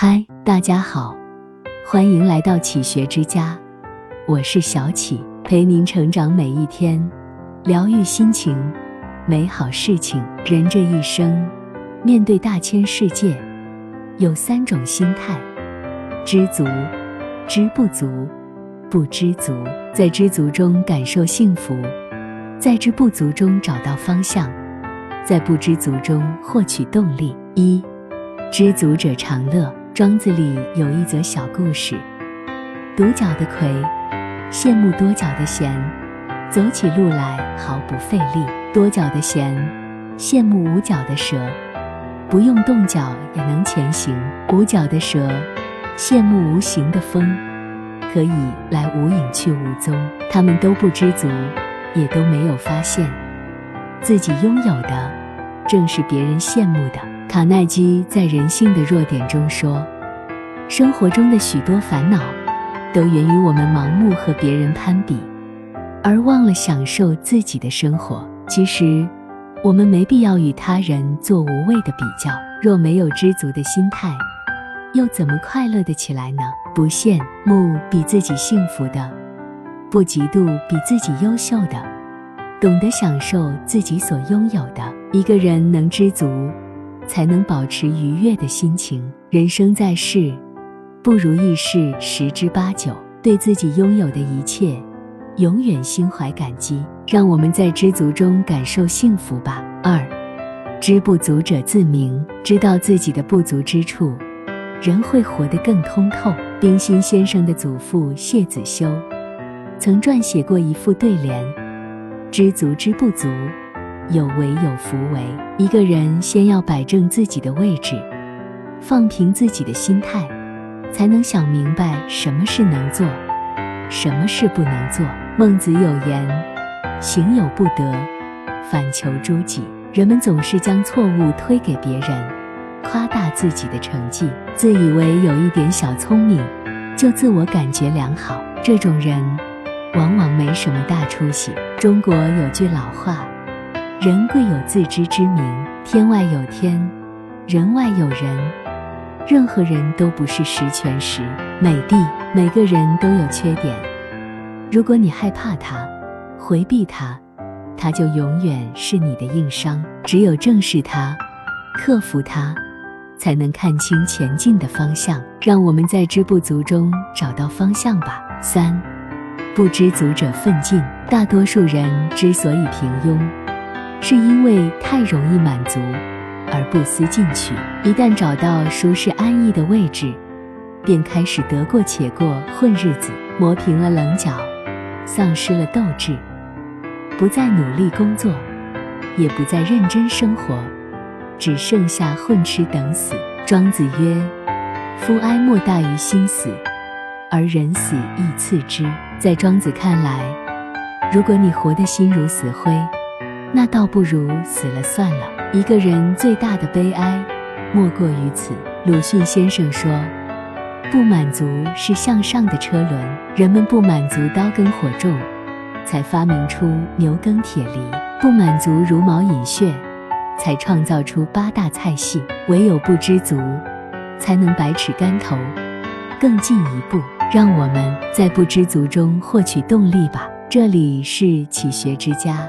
嗨，大家好，欢迎来到启学之家，我是小启，陪您成长每一天，疗愈心情，美好事情。人这一生，面对大千世界，有三种心态：知足、知不足、不知足。在知足中感受幸福，在知不足中找到方向，在不知足中获取动力。一，知足者常乐。庄子里有一则小故事：独角的葵羡慕多角的贤，走起路来毫不费力；多角的贤羡慕无角的蛇，不用动脚也能前行；无角的蛇羡慕无形的风，可以来无影去无踪。他们都不知足，也都没有发现自己拥有的正是别人羡慕的。卡耐基在《人性的弱点》中说：“生活中的许多烦恼，都源于我们盲目和别人攀比，而忘了享受自己的生活。其实，我们没必要与他人做无谓的比较。若没有知足的心态，又怎么快乐的起来呢？不羡慕比自己幸福的，不嫉妒比自己优秀的，懂得享受自己所拥有的。一个人能知足。”才能保持愉悦的心情。人生在世，不如意事十之八九。对自己拥有的一切，永远心怀感激。让我们在知足中感受幸福吧。二，知不足者自明。知道自己的不足之处，人会活得更通透。冰心先生的祖父谢子修，曾撰写过一副对联：知足知不足。有为有福为，一个人先要摆正自己的位置，放平自己的心态，才能想明白什么是能做，什么是不能做。孟子有言：“行有不得，反求诸己。”人们总是将错误推给别人，夸大自己的成绩，自以为有一点小聪明，就自我感觉良好。这种人往往没什么大出息。中国有句老话。人贵有自知之明，天外有天，人外有人，任何人都不是十全十美的。每个人都有缺点，如果你害怕他，回避他，他就永远是你的硬伤。只有正视他，克服他，才能看清前进的方向。让我们在知不足中找到方向吧。三，不知足者奋进。大多数人之所以平庸。是因为太容易满足而不思进取，一旦找到舒适安逸的位置，便开始得过且过混日子，磨平了棱角，丧失了斗志，不再努力工作，也不再认真生活，只剩下混吃等死。庄子曰：“夫哀莫大于心死，而人死亦次之。”在庄子看来，如果你活得心如死灰，那倒不如死了算了。一个人最大的悲哀，莫过于此。鲁迅先生说：“不满足是向上的车轮，人们不满足刀耕火种，才发明出牛耕铁犁；不满足茹毛饮血，才创造出八大菜系。唯有不知足，才能百尺竿头，更进一步。让我们在不知足中获取动力吧。这里是启学之家。”